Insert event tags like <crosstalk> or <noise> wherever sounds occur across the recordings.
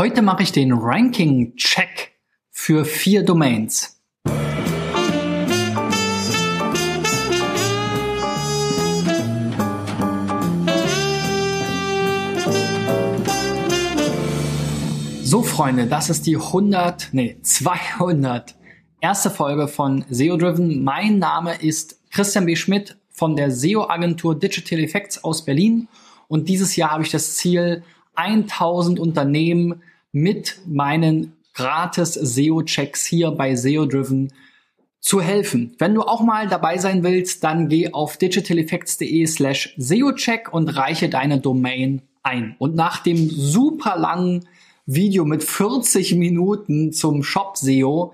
Heute mache ich den Ranking-Check für vier Domains. So Freunde, das ist die 100, nee, 200 erste Folge von SEO Driven. Mein Name ist Christian B. Schmidt von der SEO-Agentur Digital Effects aus Berlin und dieses Jahr habe ich das Ziel, 1000 Unternehmen mit meinen gratis SEO-Checks hier bei SEO Driven zu helfen. Wenn du auch mal dabei sein willst, dann geh auf digitaleffects.de slash SEO-Check und reiche deine Domain ein. Und nach dem super langen Video mit 40 Minuten zum Shop SEO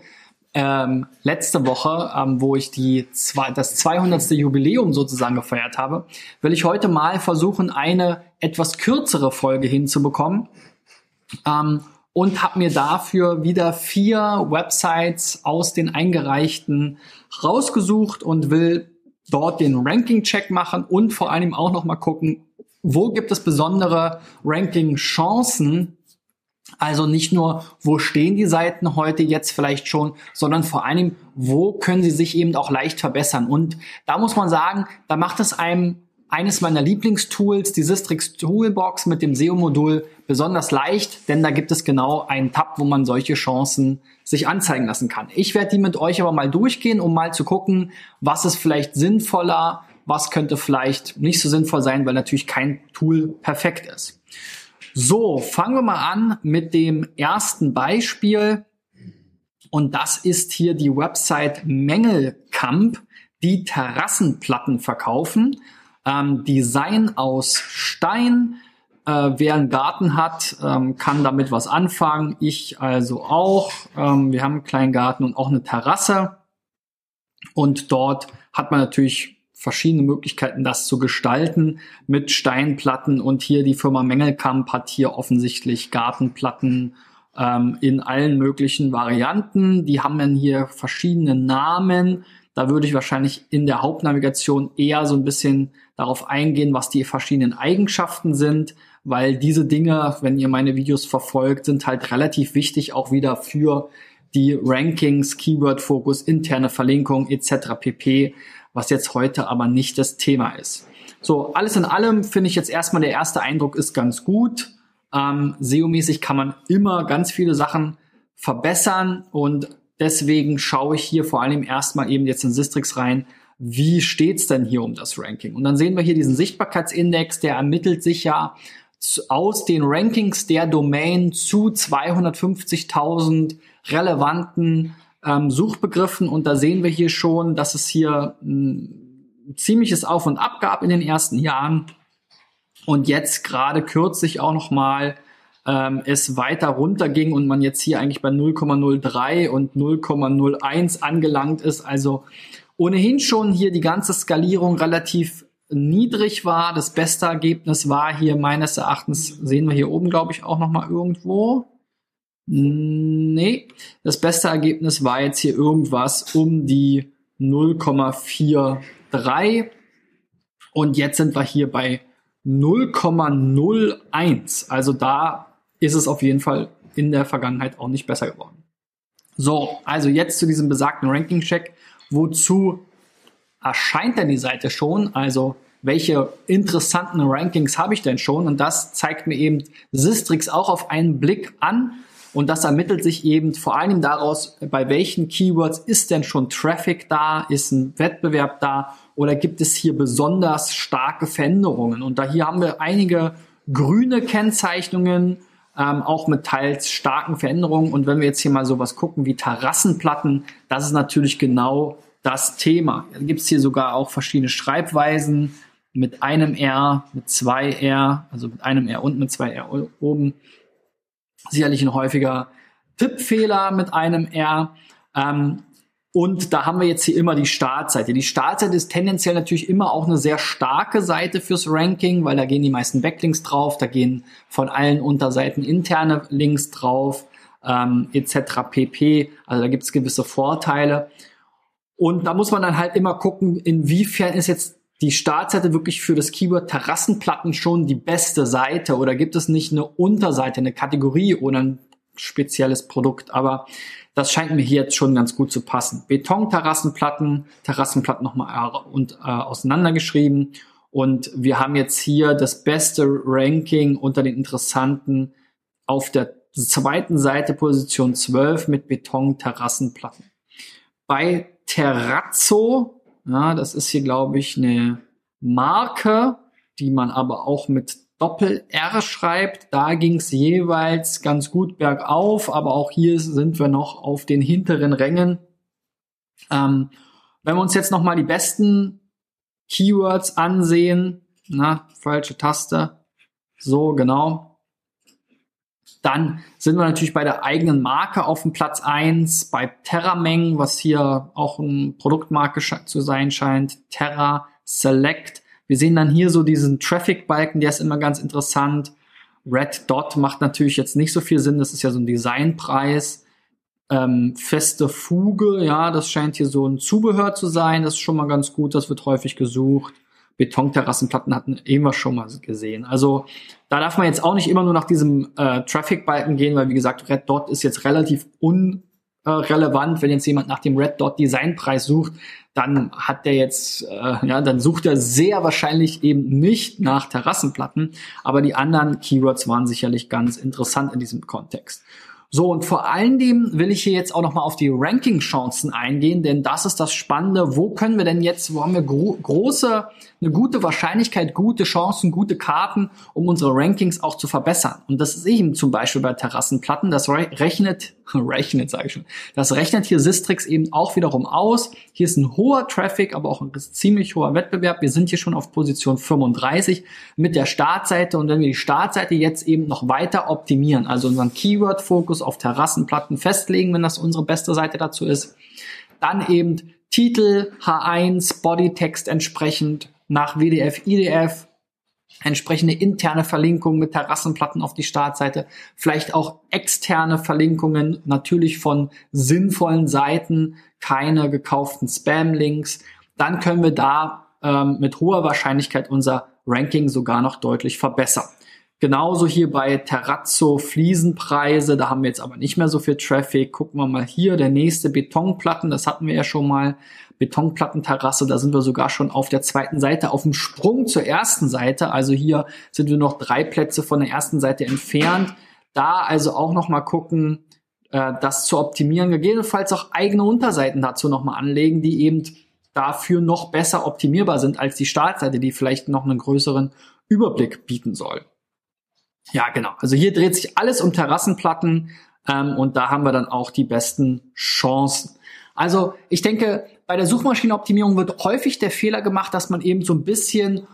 ähm, letzte Woche, ähm, wo ich die zwei, das 200. Jubiläum sozusagen gefeiert habe, will ich heute mal versuchen, eine etwas kürzere Folge hinzubekommen ähm, und habe mir dafür wieder vier Websites aus den eingereichten rausgesucht und will dort den Ranking-Check machen und vor allem auch noch mal gucken, wo gibt es besondere Ranking-Chancen also nicht nur, wo stehen die Seiten heute jetzt vielleicht schon, sondern vor allem, wo können sie sich eben auch leicht verbessern. Und da muss man sagen, da macht es einem eines meiner Lieblingstools, die Sistrix Toolbox mit dem SEO-Modul, besonders leicht, denn da gibt es genau einen Tab, wo man solche Chancen sich anzeigen lassen kann. Ich werde die mit euch aber mal durchgehen, um mal zu gucken, was ist vielleicht sinnvoller, was könnte vielleicht nicht so sinnvoll sein, weil natürlich kein Tool perfekt ist. So, fangen wir mal an mit dem ersten Beispiel. Und das ist hier die Website Mengelkamp, die Terrassenplatten verkaufen. Ähm, Design aus Stein. Äh, wer einen Garten hat, ähm, kann damit was anfangen. Ich also auch. Ähm, wir haben einen kleinen Garten und auch eine Terrasse. Und dort hat man natürlich verschiedene Möglichkeiten, das zu gestalten mit Steinplatten. Und hier die Firma Mengelkamp hat hier offensichtlich Gartenplatten ähm, in allen möglichen Varianten. Die haben dann hier verschiedene Namen. Da würde ich wahrscheinlich in der Hauptnavigation eher so ein bisschen darauf eingehen, was die verschiedenen Eigenschaften sind, weil diese Dinge, wenn ihr meine Videos verfolgt, sind halt relativ wichtig auch wieder für die Rankings, Keyword-Fokus, interne Verlinkung etc. pp was jetzt heute aber nicht das Thema ist. So, alles in allem finde ich jetzt erstmal der erste Eindruck ist ganz gut. Ähm, SEO-mäßig kann man immer ganz viele Sachen verbessern und deswegen schaue ich hier vor allem erstmal eben jetzt in Sistrix rein, wie steht's denn hier um das Ranking? Und dann sehen wir hier diesen Sichtbarkeitsindex, der ermittelt sich ja aus den Rankings der Domain zu 250.000 relevanten ähm, Suchbegriffen und da sehen wir hier schon, dass es hier ein ziemliches Auf und Ab gab in den ersten Jahren und jetzt gerade kürzlich auch noch mal ähm, es weiter runterging und man jetzt hier eigentlich bei 0,03 und 0,01 angelangt ist. Also ohnehin schon hier die ganze Skalierung relativ niedrig war. Das beste Ergebnis war hier meines Erachtens, sehen wir hier oben, glaube ich, auch noch mal irgendwo. Nee, das beste Ergebnis war jetzt hier irgendwas um die 0,43 und jetzt sind wir hier bei 0,01. Also da ist es auf jeden Fall in der Vergangenheit auch nicht besser geworden. So, also jetzt zu diesem besagten Ranking-Check. Wozu erscheint denn die Seite schon? Also welche interessanten Rankings habe ich denn schon? Und das zeigt mir eben Sistrix auch auf einen Blick an. Und das ermittelt sich eben vor allem daraus, bei welchen Keywords ist denn schon Traffic da, ist ein Wettbewerb da oder gibt es hier besonders starke Veränderungen? Und da hier haben wir einige grüne Kennzeichnungen, ähm, auch mit teils starken Veränderungen. Und wenn wir jetzt hier mal sowas gucken wie Terrassenplatten, das ist natürlich genau das Thema. Da gibt es hier sogar auch verschiedene Schreibweisen mit einem R, mit zwei R, also mit einem R und mit zwei R oben sicherlich ein häufiger Tippfehler mit einem R. Ähm, und da haben wir jetzt hier immer die Startseite. Die Startseite ist tendenziell natürlich immer auch eine sehr starke Seite fürs Ranking, weil da gehen die meisten Backlinks drauf, da gehen von allen Unterseiten interne Links drauf, ähm, etc. pp. Also da gibt es gewisse Vorteile. Und da muss man dann halt immer gucken, inwiefern ist jetzt die Startseite wirklich für das Keyword Terrassenplatten schon die beste Seite oder gibt es nicht eine Unterseite, eine Kategorie oder ein spezielles Produkt? Aber das scheint mir hier jetzt schon ganz gut zu passen. Beton-Terrassenplatten, Terrassenplatten nochmal und, äh, auseinandergeschrieben. Und wir haben jetzt hier das beste Ranking unter den interessanten auf der zweiten Seite Position 12 mit Beton-Terrassenplatten. Bei Terrazzo, ja, das ist hier, glaube ich, eine Marke, die man aber auch mit Doppel-R schreibt. Da ging es jeweils ganz gut bergauf, aber auch hier sind wir noch auf den hinteren Rängen. Ähm, wenn wir uns jetzt nochmal die besten Keywords ansehen, na, falsche Taste, so genau, dann sind wir natürlich bei der eigenen Marke auf dem Platz eins bei Terrameng, was hier auch ein Produktmarke zu sein scheint, Terra Select. Wir sehen dann hier so diesen Traffic-Balken, der ist immer ganz interessant. Red Dot macht natürlich jetzt nicht so viel Sinn, das ist ja so ein Designpreis. Ähm, feste Fuge, ja, das scheint hier so ein Zubehör zu sein, das ist schon mal ganz gut, das wird häufig gesucht. Betonterrassenplatten hatten immer schon mal gesehen. Also da darf man jetzt auch nicht immer nur nach diesem äh, Traffic-Balken gehen, weil wie gesagt, Red Dot ist jetzt relativ unrelevant. Wenn jetzt jemand nach dem Red Dot Designpreis sucht, dann hat der jetzt, äh, ja, dann sucht er sehr wahrscheinlich eben nicht nach Terrassenplatten, aber die anderen Keywords waren sicherlich ganz interessant in diesem Kontext. So, und vor allen Dingen will ich hier jetzt auch nochmal auf die Ranking-Chancen eingehen, denn das ist das Spannende. Wo können wir denn jetzt, wo haben wir gro große, eine gute Wahrscheinlichkeit, gute Chancen, gute Karten, um unsere Rankings auch zu verbessern? Und das ist eben zum Beispiel bei Terrassenplatten. Das rechnet, <laughs> rechnet sage ich schon, das rechnet hier Sistrix eben auch wiederum aus. Hier ist ein hoher Traffic, aber auch ein ziemlich hoher Wettbewerb. Wir sind hier schon auf Position 35 mit der Startseite. Und wenn wir die Startseite jetzt eben noch weiter optimieren, also unseren Keyword-Fokus auf Terrassenplatten festlegen, wenn das unsere beste Seite dazu ist. Dann eben Titel H1, Bodytext entsprechend nach WDF, IDF, entsprechende interne Verlinkungen mit Terrassenplatten auf die Startseite, vielleicht auch externe Verlinkungen, natürlich von sinnvollen Seiten, keine gekauften Spam-Links. Dann können wir da ähm, mit hoher Wahrscheinlichkeit unser Ranking sogar noch deutlich verbessern. Genauso hier bei Terrazzo Fliesenpreise, da haben wir jetzt aber nicht mehr so viel Traffic. Gucken wir mal hier, der nächste Betonplatten, das hatten wir ja schon mal. Betonplattenterrasse, da sind wir sogar schon auf der zweiten Seite, auf dem Sprung zur ersten Seite. Also hier sind wir noch drei Plätze von der ersten Seite entfernt. Da also auch noch mal gucken, äh, das zu optimieren, gegebenenfalls auch eigene Unterseiten dazu noch mal anlegen, die eben dafür noch besser optimierbar sind als die Startseite, die vielleicht noch einen größeren Überblick bieten soll. Ja, genau. Also hier dreht sich alles um Terrassenplatten ähm, und da haben wir dann auch die besten Chancen. Also ich denke, bei der Suchmaschinenoptimierung wird häufig der Fehler gemacht, dass man eben so ein bisschen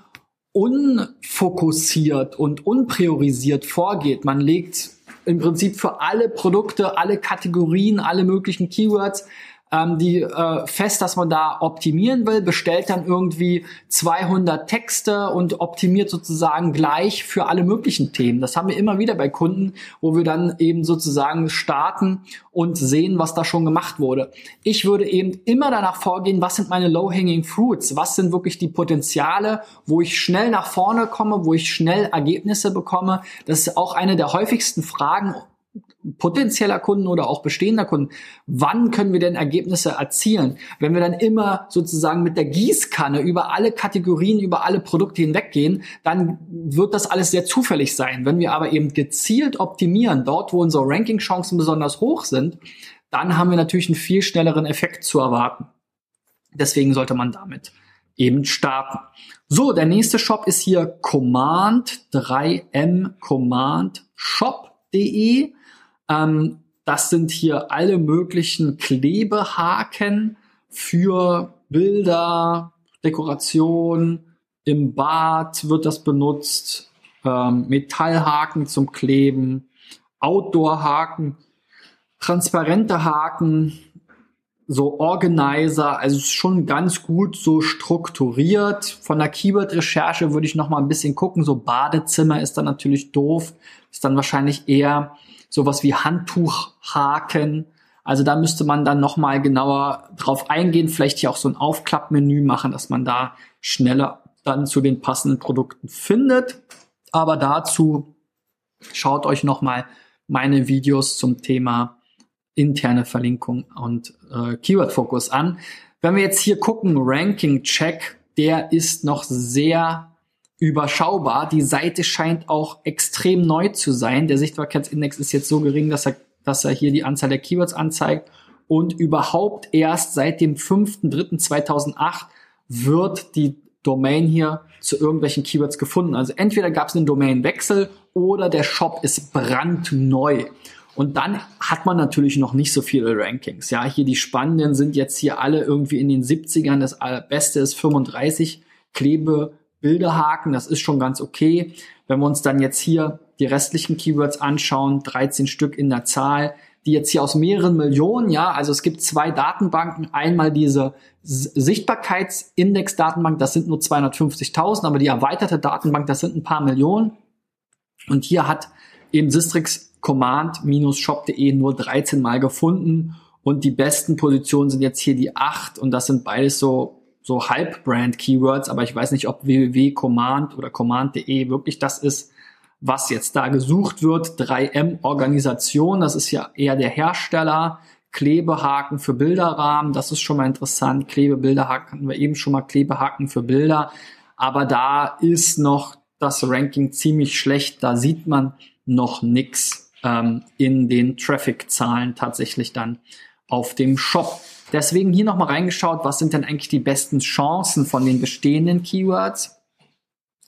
unfokussiert und unpriorisiert vorgeht. Man legt im Prinzip für alle Produkte, alle Kategorien, alle möglichen Keywords ähm, die äh, fest, dass man da optimieren will, bestellt dann irgendwie 200 Texte und optimiert sozusagen gleich für alle möglichen Themen. Das haben wir immer wieder bei Kunden, wo wir dann eben sozusagen starten und sehen, was da schon gemacht wurde. Ich würde eben immer danach vorgehen, was sind meine low-hanging fruits, was sind wirklich die Potenziale, wo ich schnell nach vorne komme, wo ich schnell Ergebnisse bekomme. Das ist auch eine der häufigsten Fragen potenzieller Kunden oder auch bestehender Kunden, wann können wir denn Ergebnisse erzielen? Wenn wir dann immer sozusagen mit der Gießkanne über alle Kategorien, über alle Produkte hinweggehen, dann wird das alles sehr zufällig sein. Wenn wir aber eben gezielt optimieren, dort wo unsere Ranking-Chancen besonders hoch sind, dann haben wir natürlich einen viel schnelleren Effekt zu erwarten. Deswegen sollte man damit eben starten. So, der nächste Shop ist hier Command 3M Command Shop.de. Ähm, das sind hier alle möglichen Klebehaken für Bilder, Dekoration. Im Bad wird das benutzt. Ähm, Metallhaken zum Kleben, Outdoor-Haken, transparente Haken, so Organizer, also schon ganz gut so strukturiert. Von der Keyword-Recherche würde ich noch mal ein bisschen gucken. So Badezimmer ist dann natürlich doof, ist dann wahrscheinlich eher sowas wie Handtuchhaken. Also da müsste man dann nochmal genauer drauf eingehen, vielleicht hier auch so ein Aufklappmenü machen, dass man da schneller dann zu den passenden Produkten findet. Aber dazu schaut euch nochmal meine Videos zum Thema interne Verlinkung und äh, Keyword-Fokus an. Wenn wir jetzt hier gucken, Ranking-Check, der ist noch sehr überschaubar. Die Seite scheint auch extrem neu zu sein. Der Sichtbarkeitsindex ist jetzt so gering, dass er, dass er hier die Anzahl der Keywords anzeigt. Und überhaupt erst seit dem 5.3.2008 wird die Domain hier zu irgendwelchen Keywords gefunden. Also entweder gab es einen Domainwechsel oder der Shop ist brandneu. Und dann hat man natürlich noch nicht so viele Rankings. Ja, hier die spannenden sind jetzt hier alle irgendwie in den 70ern. Das Beste ist 35 Klebe Bilderhaken. Das ist schon ganz okay. Wenn wir uns dann jetzt hier die restlichen Keywords anschauen, 13 Stück in der Zahl, die jetzt hier aus mehreren Millionen, ja, also es gibt zwei Datenbanken, einmal diese Sichtbarkeitsindex-Datenbank, das sind nur 250.000, aber die erweiterte Datenbank, das sind ein paar Millionen. Und hier hat eben Sistrix command-shop.de nur 13 mal gefunden und die besten Positionen sind jetzt hier die 8 und das sind beides so so Halbbrand-Keywords, aber ich weiß nicht, ob www.command oder command.de wirklich das ist, was jetzt da gesucht wird. 3M-Organisation, das ist ja eher der Hersteller. Klebehaken für Bilderrahmen, das ist schon mal interessant. Klebebilderhaken hatten wir eben schon mal Klebehaken für Bilder. Aber da ist noch das Ranking ziemlich schlecht. Da sieht man noch nix ähm, in den Traffic-Zahlen tatsächlich dann auf dem Shop. Deswegen hier nochmal reingeschaut, was sind denn eigentlich die besten Chancen von den bestehenden Keywords.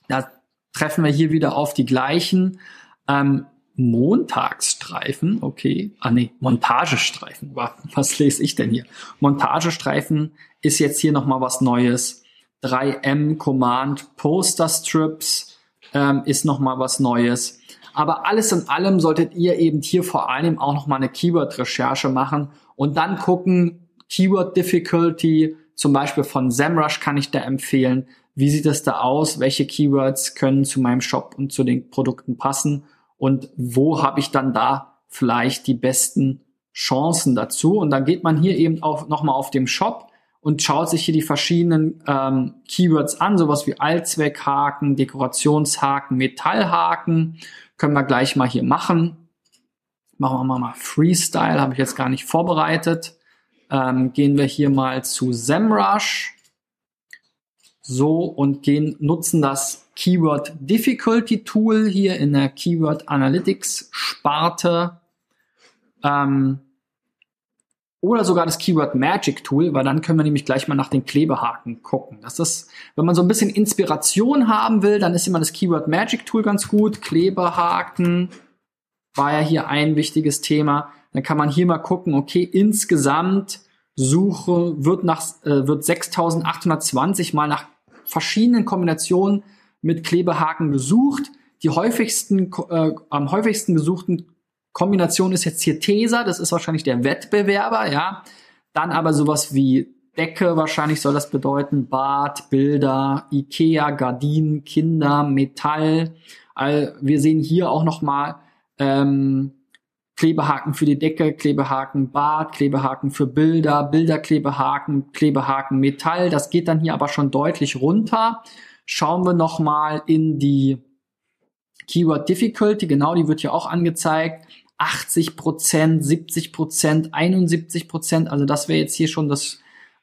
Da treffen wir hier wieder auf die gleichen. Ähm, Montagsstreifen, okay. Ah nee, Montagestreifen. Was lese ich denn hier? Montagestreifen ist jetzt hier nochmal was Neues. 3M Command Poster Strips ähm, ist nochmal was Neues. Aber alles in allem solltet ihr eben hier vor allem auch nochmal eine Keyword-Recherche machen und dann gucken, Keyword Difficulty, zum Beispiel von SEMrush kann ich da empfehlen. Wie sieht es da aus? Welche Keywords können zu meinem Shop und zu den Produkten passen? Und wo habe ich dann da vielleicht die besten Chancen dazu? Und dann geht man hier eben auch nochmal auf dem Shop und schaut sich hier die verschiedenen ähm, Keywords an, sowas wie Allzweckhaken, Dekorationshaken, Metallhaken. Können wir gleich mal hier machen. Machen wir mal Freestyle, habe ich jetzt gar nicht vorbereitet. Ähm, gehen wir hier mal zu SEMrush. So, und gehen, nutzen das Keyword Difficulty Tool hier in der Keyword Analytics Sparte. Ähm, oder sogar das Keyword Magic Tool, weil dann können wir nämlich gleich mal nach den Klebehaken gucken. Das ist, wenn man so ein bisschen Inspiration haben will, dann ist immer das Keyword Magic Tool ganz gut. Klebehaken war ja hier ein wichtiges Thema. Dann kann man hier mal gucken, okay, insgesamt Suche wird nach, äh, wird 6820 mal nach verschiedenen Kombinationen mit Klebehaken gesucht. Die häufigsten, äh, am häufigsten gesuchten Kombination ist jetzt hier Tesa, das ist wahrscheinlich der Wettbewerber, ja. Dann aber sowas wie Decke, wahrscheinlich soll das bedeuten, Bad, Bilder, Ikea, Gardinen, Kinder, Metall. All, wir sehen hier auch nochmal ähm, Klebehaken für die Decke, Klebehaken Bad, Klebehaken für Bilder, Bilderklebehaken, Klebehaken Metall. Das geht dann hier aber schon deutlich runter. Schauen wir nochmal in die Keyword Difficulty. Genau, die wird hier auch angezeigt. 80 Prozent, 70 Prozent, 71 Prozent. Also das wäre jetzt hier schon das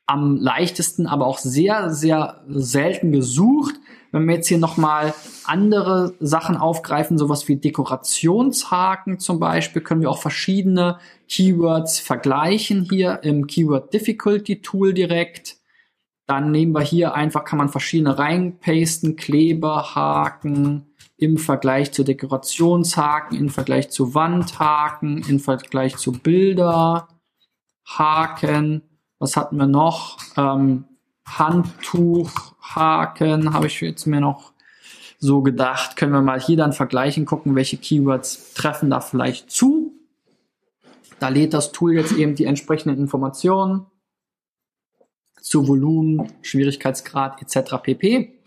am leichtesten, aber auch sehr, sehr selten gesucht. Wenn wir jetzt hier nochmal andere Sachen aufgreifen, sowas wie Dekorationshaken zum Beispiel, können wir auch verschiedene Keywords vergleichen hier im Keyword Difficulty Tool direkt. Dann nehmen wir hier einfach, kann man verschiedene reinpasten, Kleberhaken im Vergleich zu Dekorationshaken, im Vergleich zu Wandhaken, im Vergleich zu Bilderhaken. Was hatten wir noch? Ähm, Handtuchhaken habe ich jetzt mir noch so gedacht. Können wir mal hier dann vergleichen, gucken, welche Keywords treffen da vielleicht zu. Da lädt das Tool jetzt eben die entsprechenden Informationen zu Volumen, Schwierigkeitsgrad etc. pp.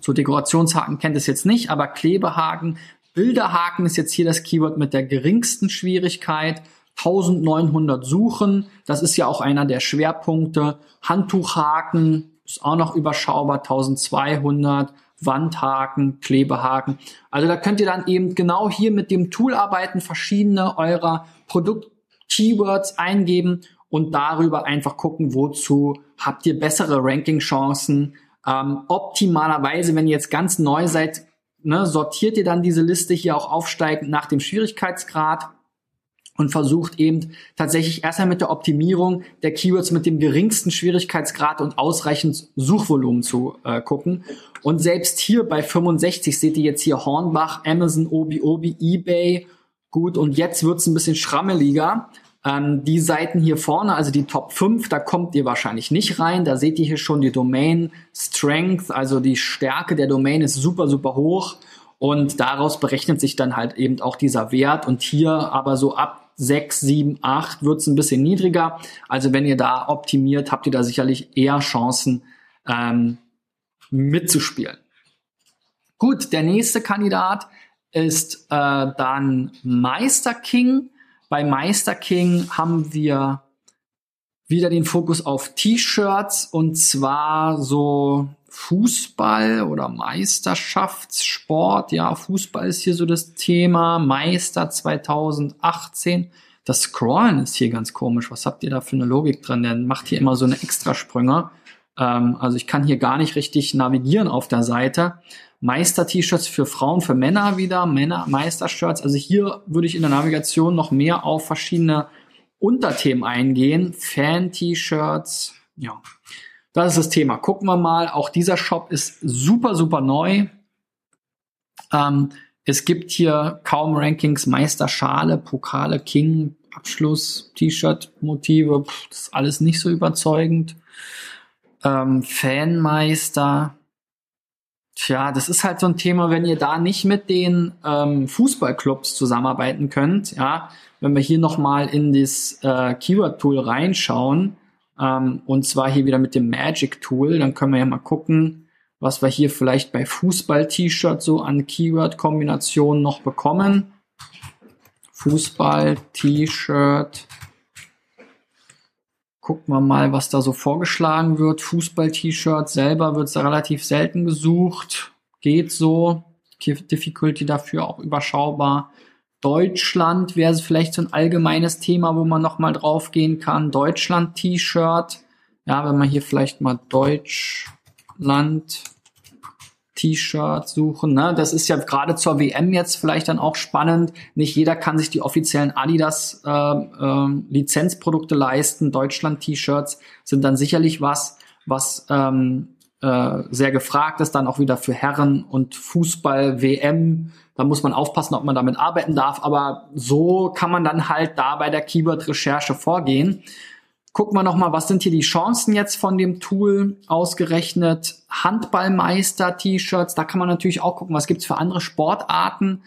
So Dekorationshaken kennt es jetzt nicht, aber Klebehaken, Bilderhaken ist jetzt hier das Keyword mit der geringsten Schwierigkeit. 1900 Suchen. Das ist ja auch einer der Schwerpunkte. Handtuchhaken ist auch noch überschaubar, 1200. Wandhaken, Klebehaken. Also da könnt ihr dann eben genau hier mit dem Tool arbeiten, verschiedene eurer Produkt-Keywords eingeben und darüber einfach gucken, wozu habt ihr bessere Ranking-Chancen. Ähm, optimalerweise, wenn ihr jetzt ganz neu seid, ne, sortiert ihr dann diese Liste hier auch aufsteigend nach dem Schwierigkeitsgrad und versucht eben tatsächlich erstmal mit der Optimierung der Keywords mit dem geringsten Schwierigkeitsgrad und ausreichend Suchvolumen zu äh, gucken. Und selbst hier bei 65 seht ihr jetzt hier Hornbach, Amazon, Obi, Obi, eBay. Gut, und jetzt wird's ein bisschen schrammeliger. Ähm, die Seiten hier vorne, also die Top 5, da kommt ihr wahrscheinlich nicht rein. Da seht ihr hier schon die Domain Strength, also die Stärke der Domain ist super, super hoch. Und daraus berechnet sich dann halt eben auch dieser Wert. Und hier aber so ab 6, 7, 8 wird es ein bisschen niedriger. Also wenn ihr da optimiert, habt ihr da sicherlich eher Chancen ähm, mitzuspielen. Gut, der nächste Kandidat ist äh, dann Meister King. Bei Meister King haben wir wieder den Fokus auf T-Shirts und zwar so Fußball oder Meisterschaftssport. Ja, Fußball ist hier so das Thema. Meister 2018. Das Scrollen ist hier ganz komisch. Was habt ihr da für eine Logik drin? Der macht hier immer so eine Extrasprünge. Ähm, also ich kann hier gar nicht richtig navigieren auf der Seite. Meister-T-Shirts für Frauen, für Männer wieder, Männer, Meister-Shirts. Also hier würde ich in der Navigation noch mehr auf verschiedene Unterthemen eingehen. Fan-T-Shirts, ja. Das ist das Thema. Gucken wir mal. Auch dieser Shop ist super, super neu. Ähm, es gibt hier kaum Rankings, Meisterschale, Pokale, King, Abschluss, T-Shirt-Motive. Das ist alles nicht so überzeugend. Ähm, Fanmeister. Tja, das ist halt so ein Thema, wenn ihr da nicht mit den ähm, Fußballclubs zusammenarbeiten könnt. Ja, wenn wir hier nochmal in das äh, Keyword-Tool reinschauen, ähm, und zwar hier wieder mit dem Magic Tool. Dann können wir ja mal gucken, was wir hier vielleicht bei Fußball-T-Shirt so an Keyword-Kombinationen noch bekommen. Fußball-T-Shirt. Gucken wir mal, was da so vorgeschlagen wird. Fußball-T-Shirt selber wird da relativ selten gesucht. Geht so. Difficulty dafür auch überschaubar. Deutschland wäre vielleicht so ein allgemeines Thema, wo man nochmal drauf gehen kann. Deutschland-T-Shirt. Ja, wenn man hier vielleicht mal Deutschland T-Shirt suchen. Ne? Das ist ja gerade zur WM jetzt vielleicht dann auch spannend. Nicht jeder kann sich die offiziellen Adidas äh, äh, Lizenzprodukte leisten. Deutschland T-Shirts sind dann sicherlich was, was ähm, äh, sehr gefragt ist. Dann auch wieder für Herren und Fußball WM da muss man aufpassen, ob man damit arbeiten darf. Aber so kann man dann halt da bei der Keyword-Recherche vorgehen. Gucken wir nochmal, was sind hier die Chancen jetzt von dem Tool ausgerechnet? Handballmeister-T-Shirts, da kann man natürlich auch gucken, was gibt's für andere Sportarten.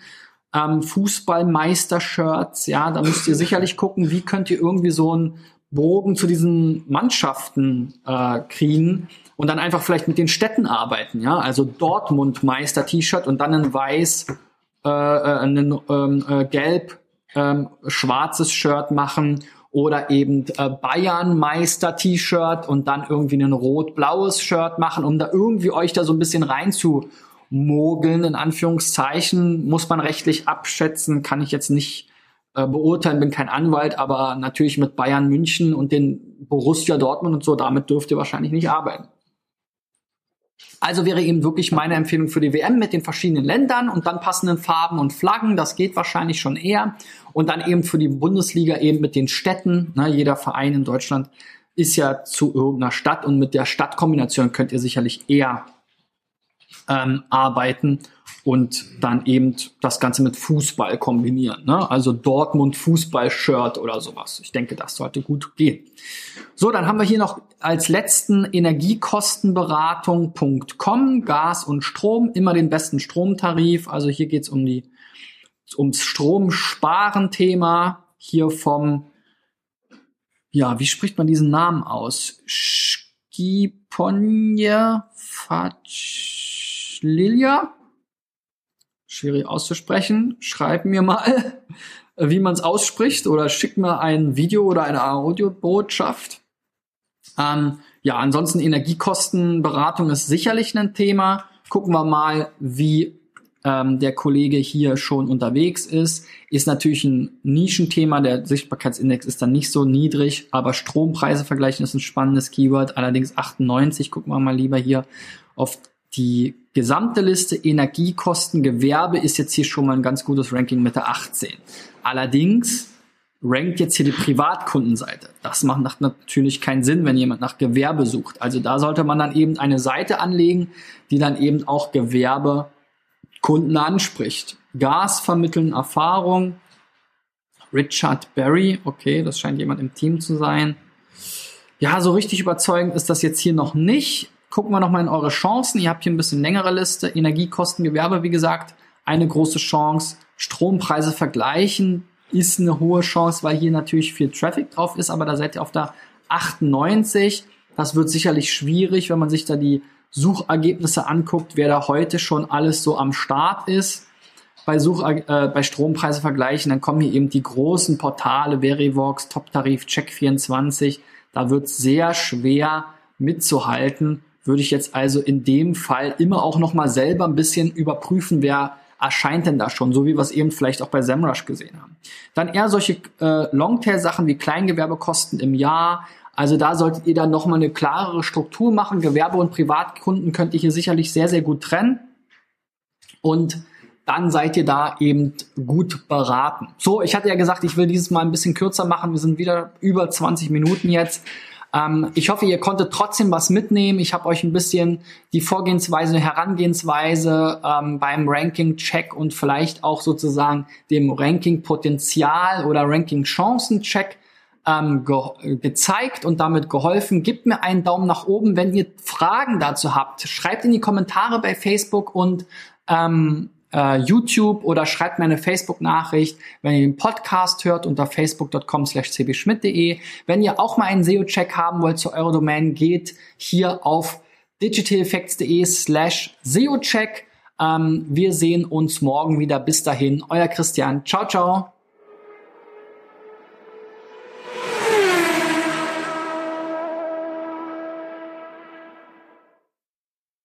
Ähm, Fußballmeister-Shirts, ja, da müsst ihr sicherlich gucken, wie könnt ihr irgendwie so einen Bogen zu diesen Mannschaften äh, kriegen und dann einfach vielleicht mit den Städten arbeiten, ja, also Dortmund Meister T-Shirt und dann ein weiß äh, äh, ein ähm, äh, gelb ähm, schwarzes Shirt machen oder eben äh, Bayern Meister T-Shirt und dann irgendwie ein rot blaues Shirt machen, um da irgendwie euch da so ein bisschen rein zu mogeln in Anführungszeichen muss man rechtlich abschätzen, kann ich jetzt nicht äh, beurteilen, bin kein Anwalt, aber natürlich mit Bayern München und den Borussia Dortmund und so, damit dürft ihr wahrscheinlich nicht arbeiten. Also wäre eben wirklich meine Empfehlung für die WM mit den verschiedenen Ländern und dann passenden Farben und Flaggen. Das geht wahrscheinlich schon eher. Und dann eben für die Bundesliga eben mit den Städten. Ne, jeder Verein in Deutschland ist ja zu irgendeiner Stadt und mit der Stadtkombination könnt ihr sicherlich eher ähm, arbeiten und dann eben das Ganze mit Fußball kombinieren. Ne? Also Dortmund Fußball-Shirt oder sowas. Ich denke, das sollte gut gehen. So, dann haben wir hier noch als letzten Energiekostenberatung.com, Gas und Strom, immer den besten Stromtarif. Also hier geht's um die ums Stromsparen-Thema. Hier vom, ja, wie spricht man diesen Namen aus? Skiponje Fatschlilia? schwierig auszusprechen, schreib mir mal. <laughs> wie man es ausspricht oder schickt mir ein Video oder eine Audiobotschaft. Ähm, ja, ansonsten Energiekostenberatung ist sicherlich ein Thema. Gucken wir mal, wie ähm, der Kollege hier schon unterwegs ist. Ist natürlich ein Nischenthema. Der Sichtbarkeitsindex ist dann nicht so niedrig, aber Strompreise vergleichen ist ein spannendes Keyword. Allerdings 98. Gucken wir mal lieber hier auf die gesamte Liste. Energiekosten, Gewerbe ist jetzt hier schon mal ein ganz gutes Ranking mit der 18. Allerdings rankt jetzt hier die Privatkundenseite. Das macht natürlich keinen Sinn, wenn jemand nach Gewerbe sucht. Also da sollte man dann eben eine Seite anlegen, die dann eben auch Gewerbekunden anspricht. Gas vermitteln Erfahrung. Richard Berry, okay, das scheint jemand im Team zu sein. Ja, so richtig überzeugend ist das jetzt hier noch nicht. Gucken wir nochmal in eure Chancen. Ihr habt hier ein bisschen längere Liste. Energiekosten, Gewerbe, wie gesagt, eine große Chance. Strompreise vergleichen ist eine hohe Chance, weil hier natürlich viel Traffic drauf ist, aber da seid ihr auf der 98. Das wird sicherlich schwierig, wenn man sich da die Suchergebnisse anguckt, wer da heute schon alles so am Start ist. Bei, Such, äh, bei Strompreise vergleichen, dann kommen hier eben die großen Portale, Verivox, Top-Tarif, Check24. Da wird sehr schwer mitzuhalten. Würde ich jetzt also in dem Fall immer auch nochmal selber ein bisschen überprüfen, wer erscheint denn da schon, so wie wir es eben vielleicht auch bei SEMrush gesehen haben. Dann eher solche äh, Longtail-Sachen wie Kleingewerbekosten im Jahr. Also da solltet ihr dann nochmal eine klarere Struktur machen. Gewerbe- und Privatkunden könnt ihr hier sicherlich sehr, sehr gut trennen. Und dann seid ihr da eben gut beraten. So, ich hatte ja gesagt, ich will dieses Mal ein bisschen kürzer machen. Wir sind wieder über 20 Minuten jetzt. Ähm, ich hoffe, ihr konntet trotzdem was mitnehmen. Ich habe euch ein bisschen die Vorgehensweise, Herangehensweise ähm, beim Ranking-Check und vielleicht auch sozusagen dem Ranking-Potenzial oder Ranking-Chancen-Check ähm, ge gezeigt und damit geholfen. Gebt mir einen Daumen nach oben, wenn ihr Fragen dazu habt. Schreibt in die Kommentare bei Facebook und ähm, äh, YouTube oder schreibt mir eine Facebook-Nachricht, wenn ihr den Podcast hört unter facebook.com slash cbschmidt.de. Wenn ihr auch mal einen SEO-Check haben wollt zu eurer Domain, geht hier auf digitaleffects.de slash SEO-Check. Ähm, wir sehen uns morgen wieder. Bis dahin, euer Christian. Ciao, ciao.